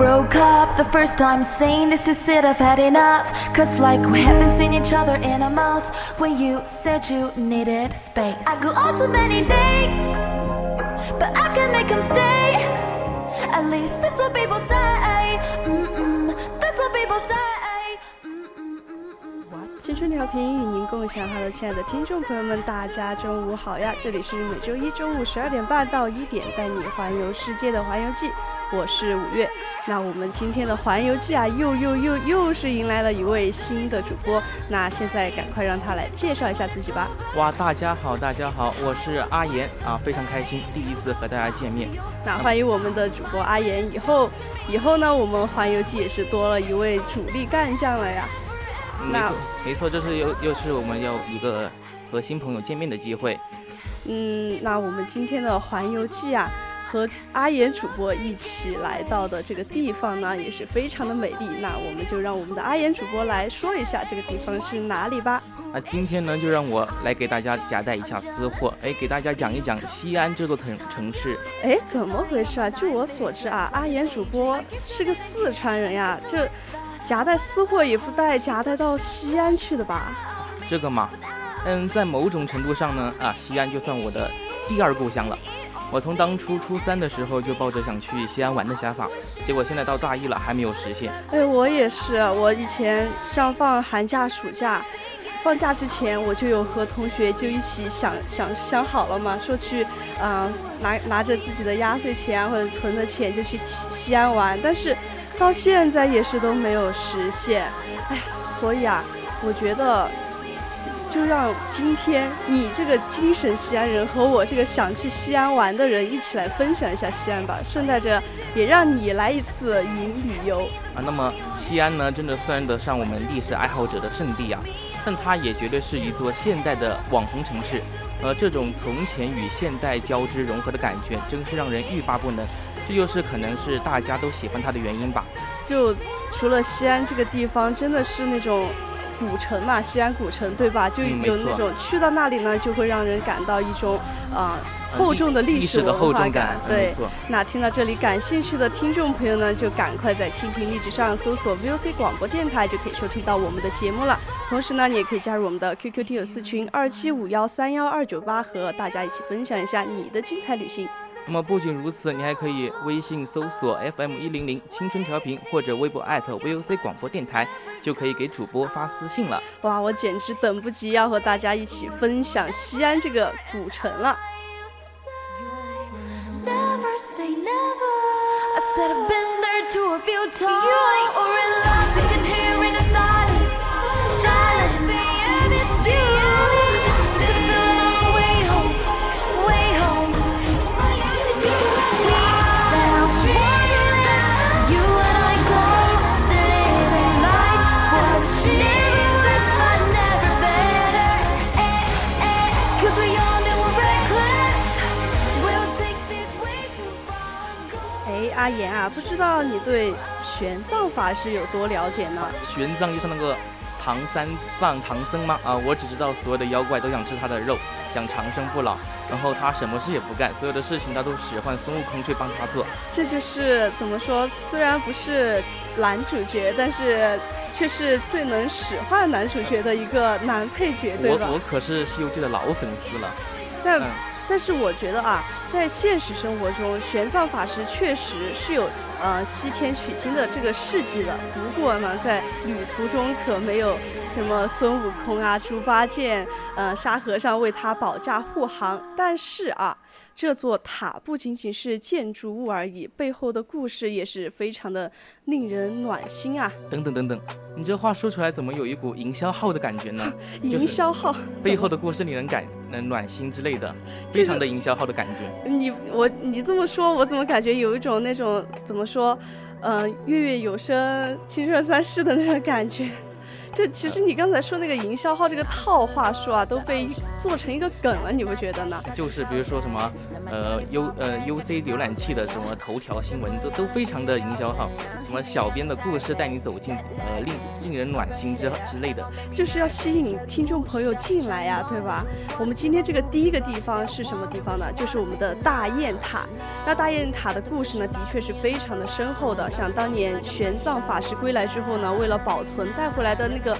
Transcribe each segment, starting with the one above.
broke up the first time saying this is it I've had enough. Cause like we haven't seen each other in a month When you said you needed space. I go on too many dates But I can make them stay. At least that's what people say. Mm -mm, That's what people say 青春调频与您共享，Hello，亲爱的听众朋友们，大家中午好呀！这里是每周一中午十二点半到一点带你环游世界的环游记。我是五月，那我们今天的环游记啊，又又又又是迎来了一位新的主播，那现在赶快让他来介绍一下自己吧。哇，大家好，大家好，我是阿岩啊，非常开心第一次和大家见面。那欢迎我们的主播阿岩，以后以后呢，我们环游记也是多了一位主力干将了呀。没错，没错，这是又又是我们要一个和新朋友见面的机会。嗯，那我们今天的环游记啊。和阿岩主播一起来到的这个地方呢，也是非常的美丽。那我们就让我们的阿岩主播来说一下这个地方是哪里吧。那今天呢，就让我来给大家夹带一下私货，哎，给大家讲一讲西安这座城城市。哎，怎么回事啊？据我所知啊，阿岩主播是个四川人呀，这夹带私货也不带夹带到西安去的吧？这个嘛，嗯，在某种程度上呢，啊，西安就算我的第二故乡了。我从当初初三的时候就抱着想去西安玩的想法，结果现在到大一了还没有实现。哎，我也是，我以前像放寒假、暑假，放假之前我就有和同学就一起想想想好了嘛，说去，嗯，拿拿着自己的压岁钱或者存的钱就去西西安玩，但是到现在也是都没有实现。哎，所以啊，我觉得。就让今天你这个精神西安人和我这个想去西安玩的人一起来分享一下西安吧，顺带着也让你来一次云旅游啊。那么西安呢，真的算得上我们历史爱好者的圣地啊，但它也绝对是一座现代的网红城市。呃，这种从前与现代交织融合的感觉，真是让人欲罢不能。这就是可能是大家都喜欢它的原因吧？就除了西安这个地方，真的是那种。古城嘛，西安古城对吧？就有那种去到那里呢，就会让人感到一种啊厚重的历史文化感。对，那听到这里感兴趣的听众朋友呢，就赶快在蜻蜓荔枝上搜索 VOC 广播电台，就可以收听到我们的节目了。同时呢，你也可以加入我们的 QQ 听友四群二七五幺三幺二九八，和大家一起分享一下你的精彩旅行。那么不仅如此，你还可以微信搜索 FM 一零零青春调频，或者微博 @VOC 广播电台，就可以给主播发私信了。哇，我简直等不及要和大家一起分享西安这个古城了。阿言啊，不知道你对玄奘法师有多了解呢？玄奘就是那个唐三藏唐僧吗？啊，我只知道所有的妖怪都想吃他的肉，想长生不老，然后他什么事也不干，所有的事情他都使唤孙悟空去帮他做。这就是怎么说？虽然不是男主角，但是却是最能使唤男主角的一个男配角，对吧？我我可是《西游记》的老粉丝了。但但是我觉得啊。在现实生活中，玄奘法师确实是有呃西天取经的这个事迹的。不过呢，在旅途中可没有什么孙悟空啊、猪八戒、呃沙和尚为他保驾护航。但是啊，这座塔不仅仅是建筑物而已，背后的故事也是非常的令人暖心啊！等等等等，你这话说出来，怎么有一股营销号的感觉呢？营销号背后的故事令人感能暖心之类的，非常的营销号的感觉。你我你这么说，我怎么感觉有一种那种怎么说，嗯，月月有声，青春三世的那种感觉。就其实你刚才说那个营销号这个套话术啊，都被做成一个梗了，你不觉得呢？就是比如说什么，呃，U 呃 UC 浏览器的什么头条新闻，都都非常的营销号，什么小编的故事带你走进呃令令人暖心之之类的，就是要吸引听众朋友进来呀，对吧？我们今天这个第一个地方是什么地方呢？就是我们的大雁塔。那大雁塔的故事呢，的确是非常的深厚的。想当年玄奘法师归来之后呢，为了保存带回来的那个，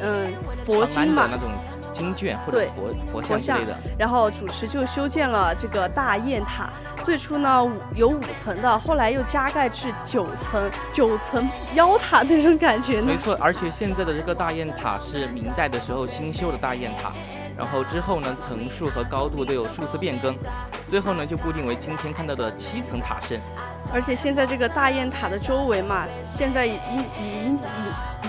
嗯，佛经嘛，那种经卷或者佛佛像之类的，然后主持就修建了这个大雁塔。最初呢有五层的，后来又加盖至九层，九层妖塔那种感觉呢。没错，而且现在的这个大雁塔是明代的时候新修的大雁塔。然后之后呢，层数和高度都有数次变更，最后呢就固定为今天看到的七层塔身。而且现在这个大雁塔的周围嘛，现在已已已已。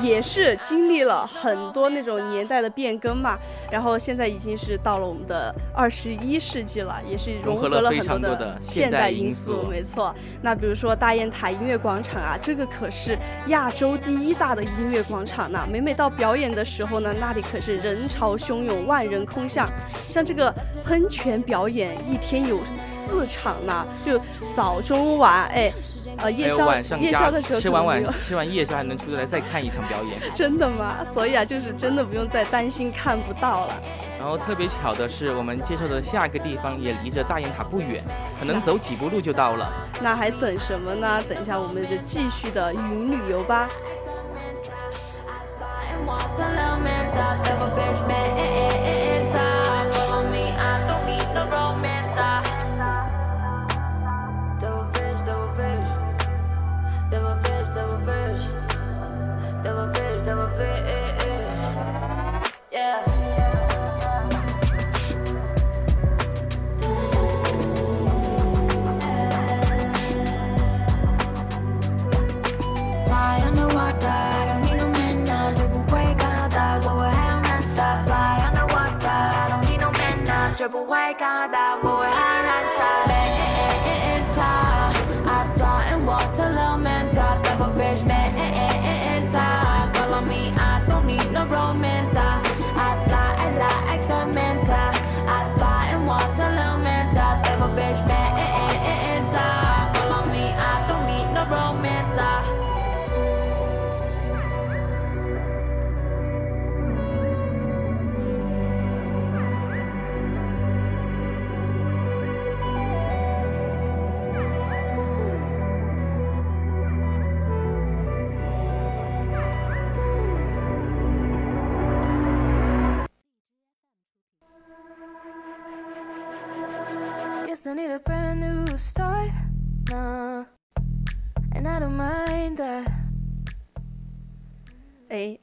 也是经历了很多那种年代的变更嘛，然后现在已经是到了我们的二十一世纪了，也是融合了很多的现代因素，没错。那比如说大雁塔音乐广场啊，这个可是亚洲第一大的音乐广场呢。每每到表演的时候呢，那里可是人潮汹涌，万人空巷。像这个喷泉表演，一天有四场呢，就早中晚，哎。呃，夜宵夜宵的时候吃完晚 吃完夜宵还能出来再看一场表演，真的吗？所以啊，就是真的不用再担心看不到了。然后特别巧的是，我们介绍的下一个地方也离着大雁塔不远，可能走几步路就到了。那还等什么呢？等一下我们就继续的云旅游吧。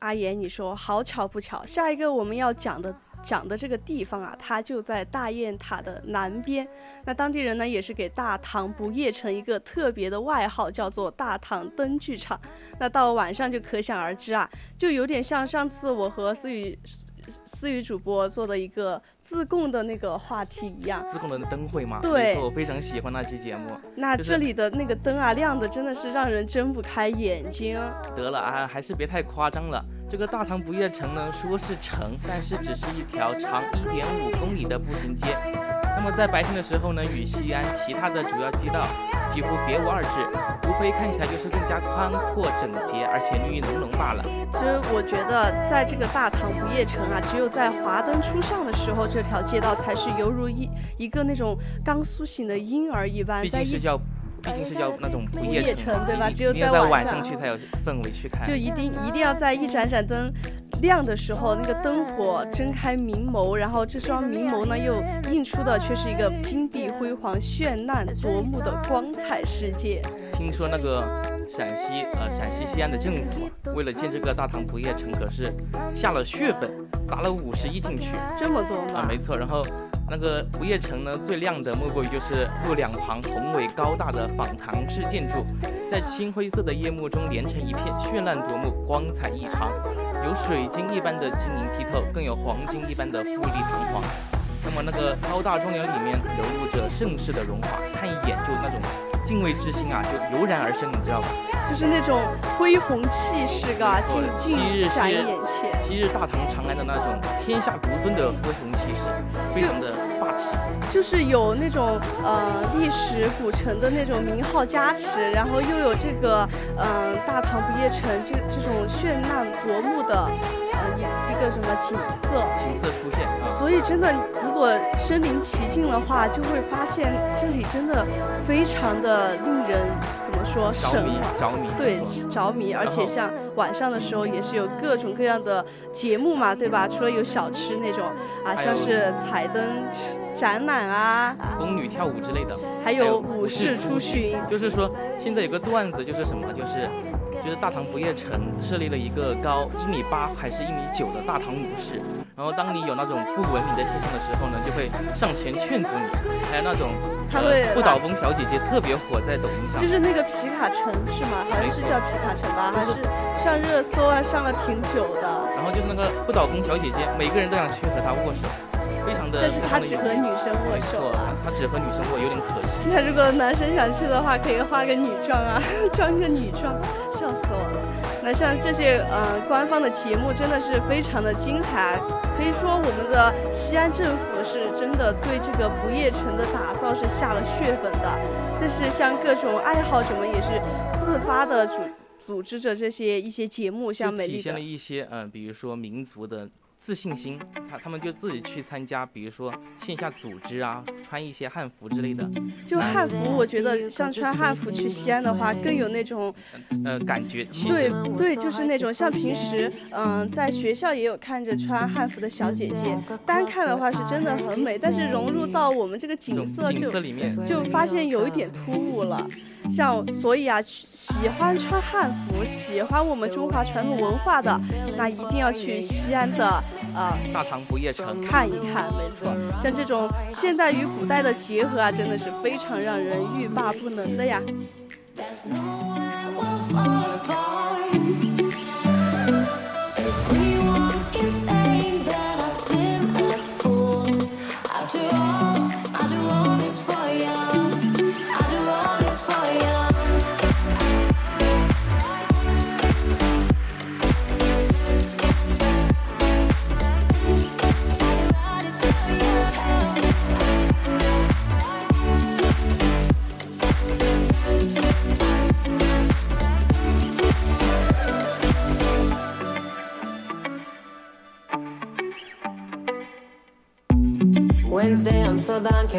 阿岩，你说好巧不巧，下一个我们要讲的讲的这个地方啊，它就在大雁塔的南边。那当地人呢，也是给大唐不夜城一个特别的外号，叫做大唐灯剧场。那到晚上就可想而知啊，就有点像上次我和思雨。思雨主播做的一个自贡的那个话题一样，自贡的灯会吗？对，我非常喜欢那期节目。那这里的那个灯啊，亮的真的是让人睁不开眼睛。得了啊，还是别太夸张了。这个大唐不夜城呢，说是城，但是只是一条长一点五公里的步行街。那么在白天的时候呢，与西安其他的主要街道几乎别无二致，无非看起来就是更加宽阔整洁，而且绿意浓浓罢了。其实我觉得，在这个大唐不夜城啊，只有在华灯初上的时候，这条街道才是犹如一一个那种刚苏醒的婴儿一般。毕竟是叫，毕竟是叫那种不夜城，对吧？只有在晚上去才有氛围去看。就一定一定要在一盏盏灯。亮的时候，那个灯火睁开明眸，然后这双明眸呢，又映出的却是一个金碧辉煌、绚烂夺目的光彩世界。听说那个陕西呃陕西西安的政府为了建这个大唐不夜城，可是下了血本，砸了五十亿进去，这么多吗？啊，没错。然后那个不夜城呢，最亮的莫过于就是路两旁宏伟高大的仿唐式建筑，在青灰色的夜幕中连成一片，绚烂夺目，光彩异常。有水晶一般的晶莹剔透，更有黄金一般的富丽堂皇。那么那个高大庄园里面流露着盛世的荣华，看一眼就那种敬畏之心啊，就油然而生，你知道吧？就是那种恢宏气势，嘎，尽尽展眼前。昔日大唐长安的那种天下独尊的恢宏气势，非常的霸气。就是有那种呃历史古城的那种名号加持，然后又有这个嗯大唐不夜城这这种绚烂夺目的。一一个什么景色？景色出现，所以真的，如果身临其境的话，就会发现这里真的非常的令人怎么说？着迷，着迷。对，着迷。而且像晚上的时候，也是有各种各样的节目嘛，对吧？除了有小吃那种啊，像是彩灯展览啊，宫女跳舞之类的，还有武士出巡。就是说，现在有个段子，就是什么？就是。就是大唐不夜城设立了一个高一米八还是一米九的大唐武士，然后当你有那种不文明的现象的时候呢，就会上前劝阻你。还有那种，他会不倒翁小姐姐特别火在抖音上，就是那个皮卡城是吗？好像是叫皮卡城吧，还是上热搜啊，上了挺久的。然后就是那个不倒翁小姐姐，每个人都想去和她握手，非常的。但是他只和女生握手，他只和女生握，有点可惜。那如果男生想去的话，可以化个女装啊，装个女装。笑死我了！那像这些呃官方的节目真的是非常的精彩，可以说我们的西安政府是真的对这个不夜城的打造是下了血本的。但是像各种爱好者们也是自发的组组织着这些一些节目，像美丽体现了一些嗯，比如说民族的。自信心，他他们就自己去参加，比如说线下组织啊，穿一些汉服之类的。就汉服，我觉得像穿汉服去西安的话，更有那种，呃，感觉。对对，就是那种像平时，嗯，在学校也有看着穿汉服的小姐姐，单看的话是真的很美，但是融入到我们这个景色就就发现有一点突兀了。像所以啊，喜欢穿汉服、喜欢我们中华传统文化的，那一定要去西安的呃大唐不夜城看一看。没错，像这种现代与古代的结合啊，真的是非常让人欲罢不能的呀。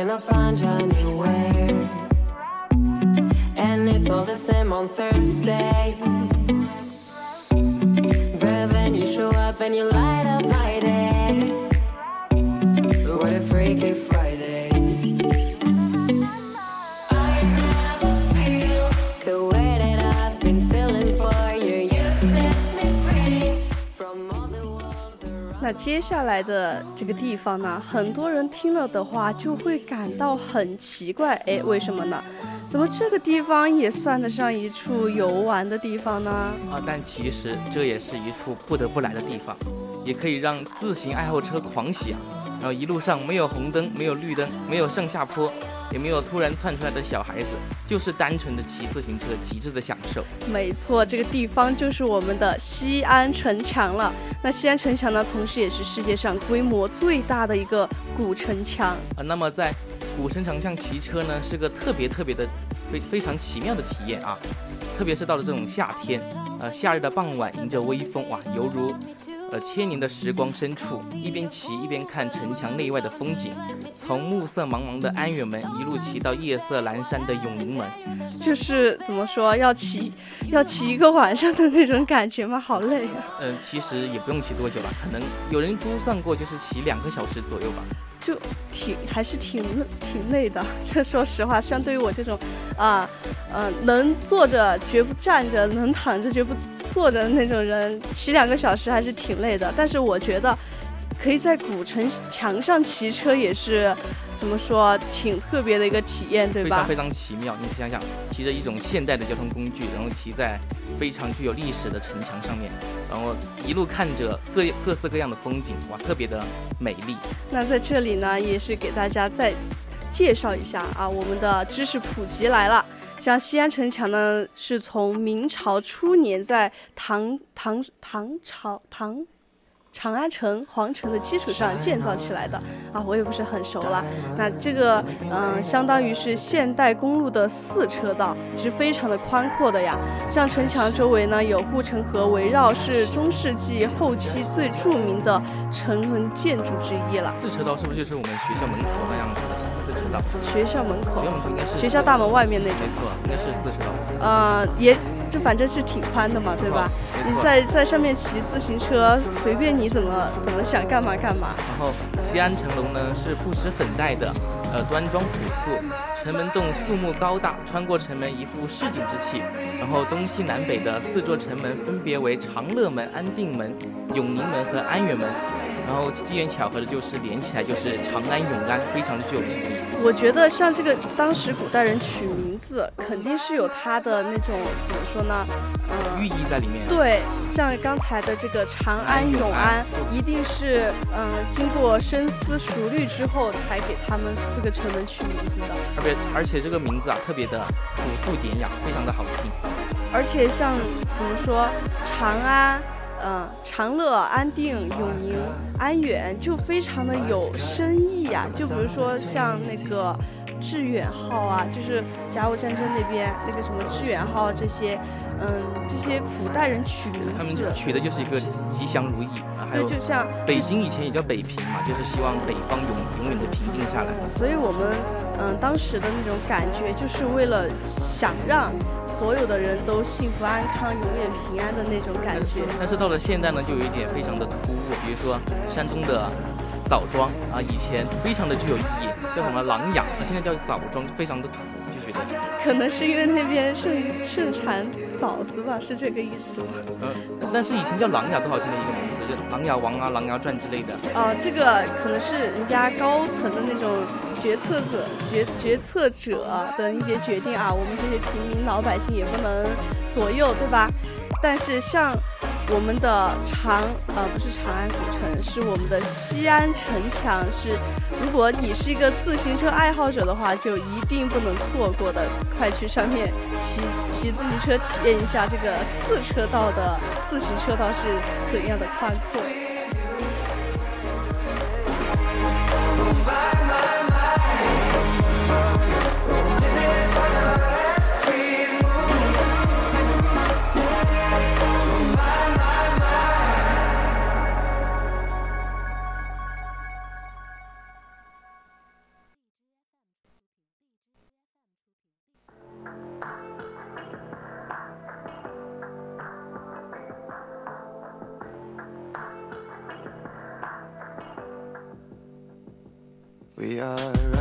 till I find you. 那接下来的这个地方呢，很多人听了的话就会感到很奇怪，哎，为什么呢？怎么这个地方也算得上一处游玩的地方呢？啊，但其实这也是一处不得不来的地方，也可以让自行爱好车狂喜啊。然后一路上没有红灯，没有绿灯，没有上下坡。也没有突然窜出来的小孩子，就是单纯的骑自行车，极致的享受。没错，这个地方就是我们的西安城墙了。那西安城墙呢，同时也是世界上规模最大的一个古城墙啊。那么在古城墙上骑车呢，是个特别特别的非非常奇妙的体验啊。特别是到了这种夏天，呃，夏日的傍晚，迎着微风，哇，犹如。呃，千年的时光深处，一边骑一边看城墙内外的风景，从暮色茫茫的安远门一路骑到夜色阑珊的永宁门，就是怎么说，要骑要骑一个晚上的那种感觉吗？好累啊！嗯，其实也不用骑多久了，可能有人估算过，就是骑两个小时左右吧。就挺还是挺挺累的，这说实话，相对于我这种，啊，嗯，能坐着绝不站着，能躺着绝不坐着的那种人，骑两个小时还是挺累的。但是我觉得，可以在古城墙上骑车，也是怎么说，挺特别的一个体验，对吧？非常非常奇妙。你想想，骑着一种现代的交通工具，然后骑在非常具有历史的城墙上面，然后一路看着各各色各样的风景，哇，特别的美丽。那在这里呢，也是给大家再介绍一下啊，我们的知识普及来了。像西安城墙呢，是从明朝初年在唐唐唐朝唐长安城皇城的基础上建造起来的啊，我也不是很熟了。那这个嗯，相当于是现代公路的四车道，是非常的宽阔的呀。像城墙周围呢有护城河围绕，是中世纪后期最著名的城门建筑之一了。四车道是不是就是我们学校门口那样子的？学校门口，学校门口学校大门外面那种，没错，应该是四车道。呃，也就反正是挺宽的嘛，对吧？你在在上面骑自行车，随便你怎么怎么想干嘛干嘛。然后西安城楼呢是不施粉黛的，呃，端庄朴素。城门洞肃穆高大，穿过城门一副市井之气。然后东西南北的四座城门分别为长乐门、安定门、永宁门和安远门。然后机缘巧合的就是连起来就是长安永安，非常的具有意义。我觉得像这个当时古代人取名字，肯定是有它的那种怎么说呢？呃，寓意在里面。对，像刚才的这个长安永安，一定是嗯经过深思熟虑之后才给他们四个城门取名字的。而别而且这个名字啊特别的朴素典雅，非常的好听。而且像怎么说长安？嗯，长乐、安定、永宁、安远就非常的有深意呀。就比如说像那个致远号啊，就是甲午战争那边那个什么致远号这些，嗯，这些古代人取名字，他们取的就是一个吉祥如意啊。对，就像北京以前也叫北平嘛，就是希望北方永永远的平定下来。所以我们嗯当时的那种感觉，就是为了想让。所有的人都幸福安康、永远平安的那种感觉。但是到了现在呢，就有一点非常的突兀。比如说山东的枣庄啊，以前非常的具有意义，叫什么琅琊，那现在叫枣庄，非常的土，就觉得。可能是因为那边盛盛产枣子吧，是这个意思吗？嗯，但是以前叫琅琊多好听的一个名字，就《琅琊王》啊，《琅琊传》之类的。哦，这个可能是人家高层的那种。决策者、决决策者的一些决定啊，我们这些平民老百姓也不能左右，对吧？但是像我们的长，呃，不是长安古城，是我们的西安城墙，是如果你是一个自行车爱好者的话，就一定不能错过的，快去上面骑骑自行车，体验一下这个四车道的自行车道是怎样的宽阔。We are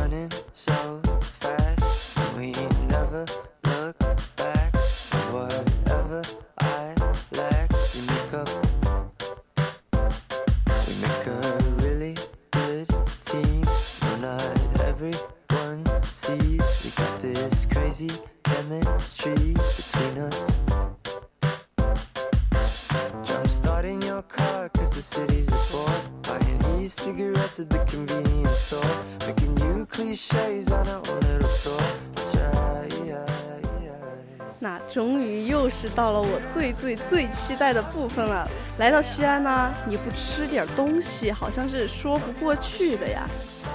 是到了我最最最期待的部分了。来到西安呢，你不吃点东西，好像是说不过去的呀。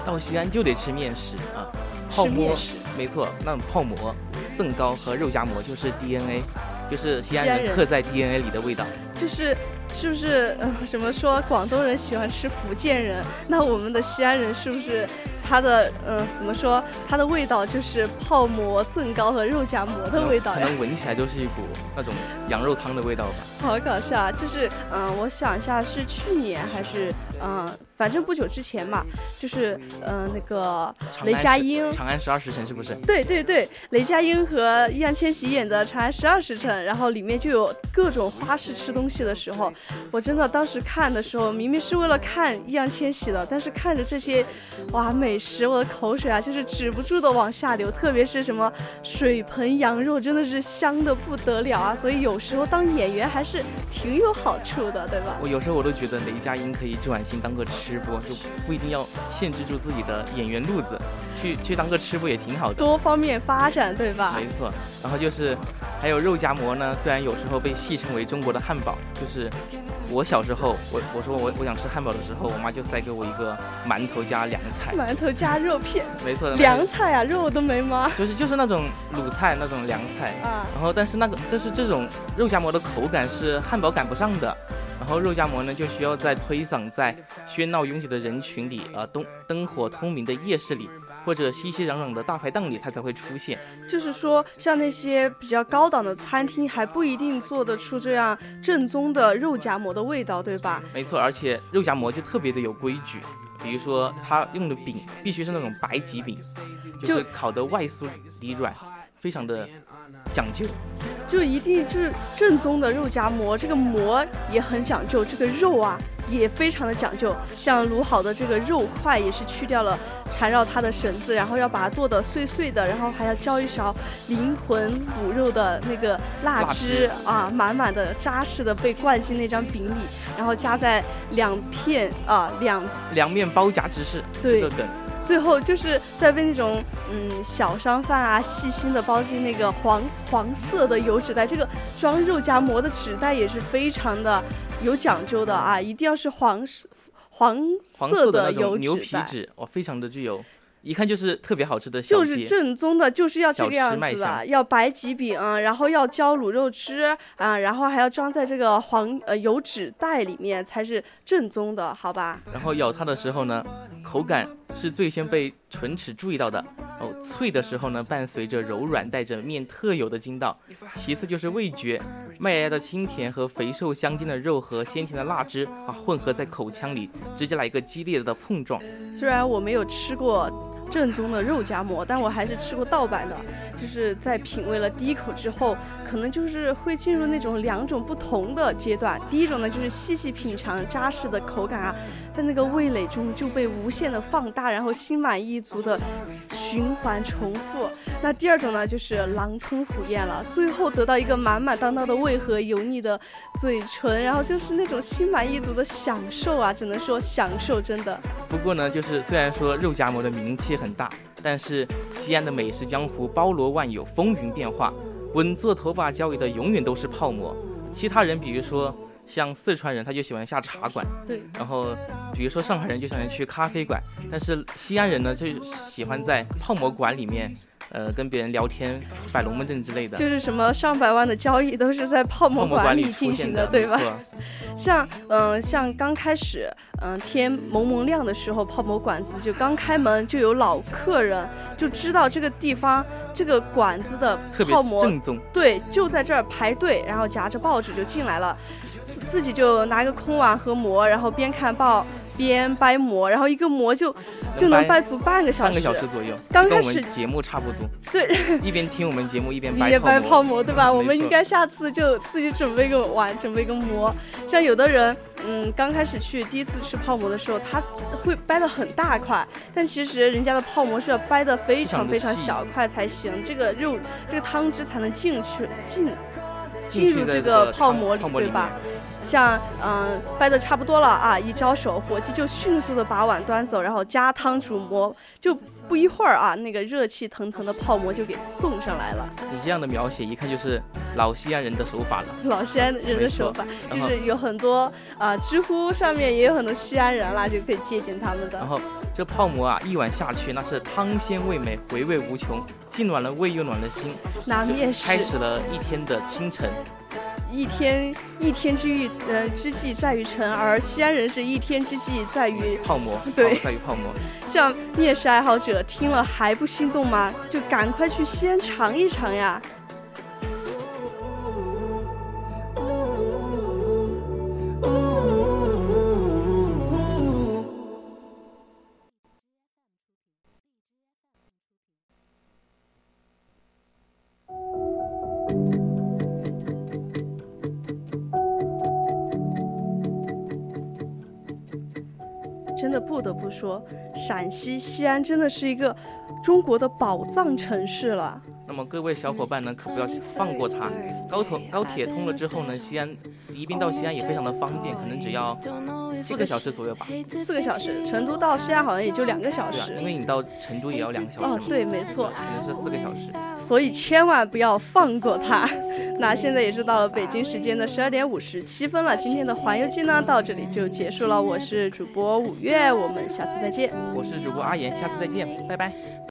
到西安就得吃面食啊，泡馍，没错，那泡馍、甑糕和肉夹馍就是 DNA，就是西安人刻在 DNA 里的味道。就是是不是？嗯，什么说广东人喜欢吃福建人？那我们的西安人是不是？它的嗯怎么说？它的味道就是泡馍、增糕和肉夹馍的味道呀。可能闻起来就是一股那种羊肉汤的味道吧。好搞笑啊！就是嗯，我想一下，是去年还是嗯。反正不久之前嘛，就是嗯那个雷佳音《长安十二时辰》是不是？对对对，雷佳音和易烊千玺演的《长安十二时辰》，然后里面就有各种花式吃东西的时候，我真的当时看的时候，明明是为了看易烊千玺的，但是看着这些哇美食，我的口水啊就是止不住的往下流，特别是什么水盆羊肉，真的是香的不得了啊！所以有时候当演员还是挺有好处的，对吧？我有时候我都觉得雷佳音可以转型当个吃。吃播就不一定要限制住自己的演员路子，去去当个吃播也挺好的，多方面发展，对吧？没错。然后就是还有肉夹馍呢，虽然有时候被戏称为中国的汉堡，就是我小时候，我我说我我想吃汉堡的时候，我妈就塞给我一个馒头加凉菜，馒头加肉片，没错，凉菜啊，肉都没吗？就是就是那种卤菜那种凉菜啊。然后但是那个但是这种肉夹馍的口感是汉堡赶不上的。然后肉夹馍呢，就需要在推搡在喧闹拥挤的人群里，呃，灯灯火通明的夜市里，或者熙熙攘攘的大排档里，它才会出现。就是说，像那些比较高档的餐厅，还不一定做得出这样正宗的肉夹馍的味道，对吧？没错，而且肉夹馍就特别的有规矩，比如说它用的饼必须是那种白吉饼，就是烤的外酥里软，非常的讲究。就一定就是正宗的肉夹馍，这个馍也很讲究，这个肉啊也非常的讲究。像卤好的这个肉块也是去掉了缠绕它的绳子，然后要把它剁得碎碎的，然后还要浇一勺灵魂卤肉的那个辣汁啊，满满的扎实的被灌进那张饼里，然后夹在两片啊两两面包夹芝士，对。个梗。最后就是在被那种嗯小商贩啊细心的包进那个黄黄色的油纸袋，这个装肉夹馍的纸袋也是非常的有讲究的啊，一定要是黄黄色的油牛皮纸，哇，非常的具有。一看就是特别好吃的，就是正宗的，就是要这个样子的，要白吉饼，然后要浇卤肉汁啊，然后还要装在这个黄呃油纸袋里面，才是正宗的，好吧？然后咬它的时候呢，口感是最先被唇齿注意到的哦，脆的时候呢，伴随着柔软带着面特有的筋道，其次就是味觉，麦芽芽的清甜和肥瘦相间的肉和鲜甜的辣汁啊，混合在口腔里，直接来一个激烈的碰撞。虽然我没有吃过。正宗的肉夹馍，但我还是吃过盗版的。就是在品味了第一口之后，可能就是会进入那种两种不同的阶段。第一种呢，就是细细品尝扎实的口感啊，在那个味蕾中就被无限的放大，然后心满意足的循环重复。那第二种呢，就是狼吞虎咽了，最后得到一个满满当当的胃和油腻的嘴唇，然后就是那种心满意足的享受啊，只能说享受，真的。不过呢，就是虽然说肉夹馍的名气很大。但是西安的美食江湖包罗万有，风云变化，稳坐头把交椅的永远都是泡馍。其他人，比如说像四川人，他就喜欢下茶馆，对。然后，比如说上海人就喜欢去咖啡馆，但是西安人呢，就喜欢在泡馍馆里面。呃，跟别人聊天、摆龙门阵之类的，就是什么上百万的交易都是在泡馍馆里进行的，对吧？像嗯，像刚开始嗯天蒙蒙亮的时候，泡馍馆子就刚开门，就有老客人就知道这个地方这个馆子的泡馍正宗，对，就在这儿排队，然后夹着报纸就进来了，自己就拿个空碗和馍，然后边看报。边掰馍，然后一个馍就就能掰足半个小时，半个小时左右。刚开始节目差不多。对，一边听我们节目一边掰掰泡馍，对吧？我们应该下次就自己准备个碗，准备个馍。像有的人，嗯，刚开始去第一次吃泡馍的时候，他会掰的很大块，但其实人家的泡馍是要掰的非常非常小块才行，这个肉这个汤汁才能进去进进入这个泡沫里，对吧？像嗯掰的差不多了啊，一招手，伙计就迅速的把碗端走，然后加汤煮馍，就不一会儿啊，那个热气腾腾的泡馍就给送上来了。你这样的描写，一看就是老西安人的手法了。老西安人的手法，就是有很多啊，知乎上面也有很多西安人啦，就可以借鉴他们的。然后这泡馍啊，一碗下去，那是汤鲜味美，回味无穷，既暖了胃又暖了心。那面开始了一天的清晨。一天一天之欲呃之计在于晨，而西安人是一天之计在于泡沫，对，在于泡沫。像面食爱好者听了还不心动吗？就赶快去西安尝一尝呀！真的不得不说，陕西西安真的是一个中国的宝藏城市了。那么各位小伙伴呢，可不要放过它。高头高铁通了之后呢，西安宜宾到西安也非常的方便，可能只要四个小时左右吧。四个小时，成都到西安好像也就两个小时。因为你到成都也要两个小时。哦，对，没错，可能是四个小时。所以千万不要放过它。那现在也是到了北京时间的十二点五十七分了，今天的环游记呢到这里就结束了。我是主播五月，我们下次再见。我是主播阿言，下次再见，拜拜。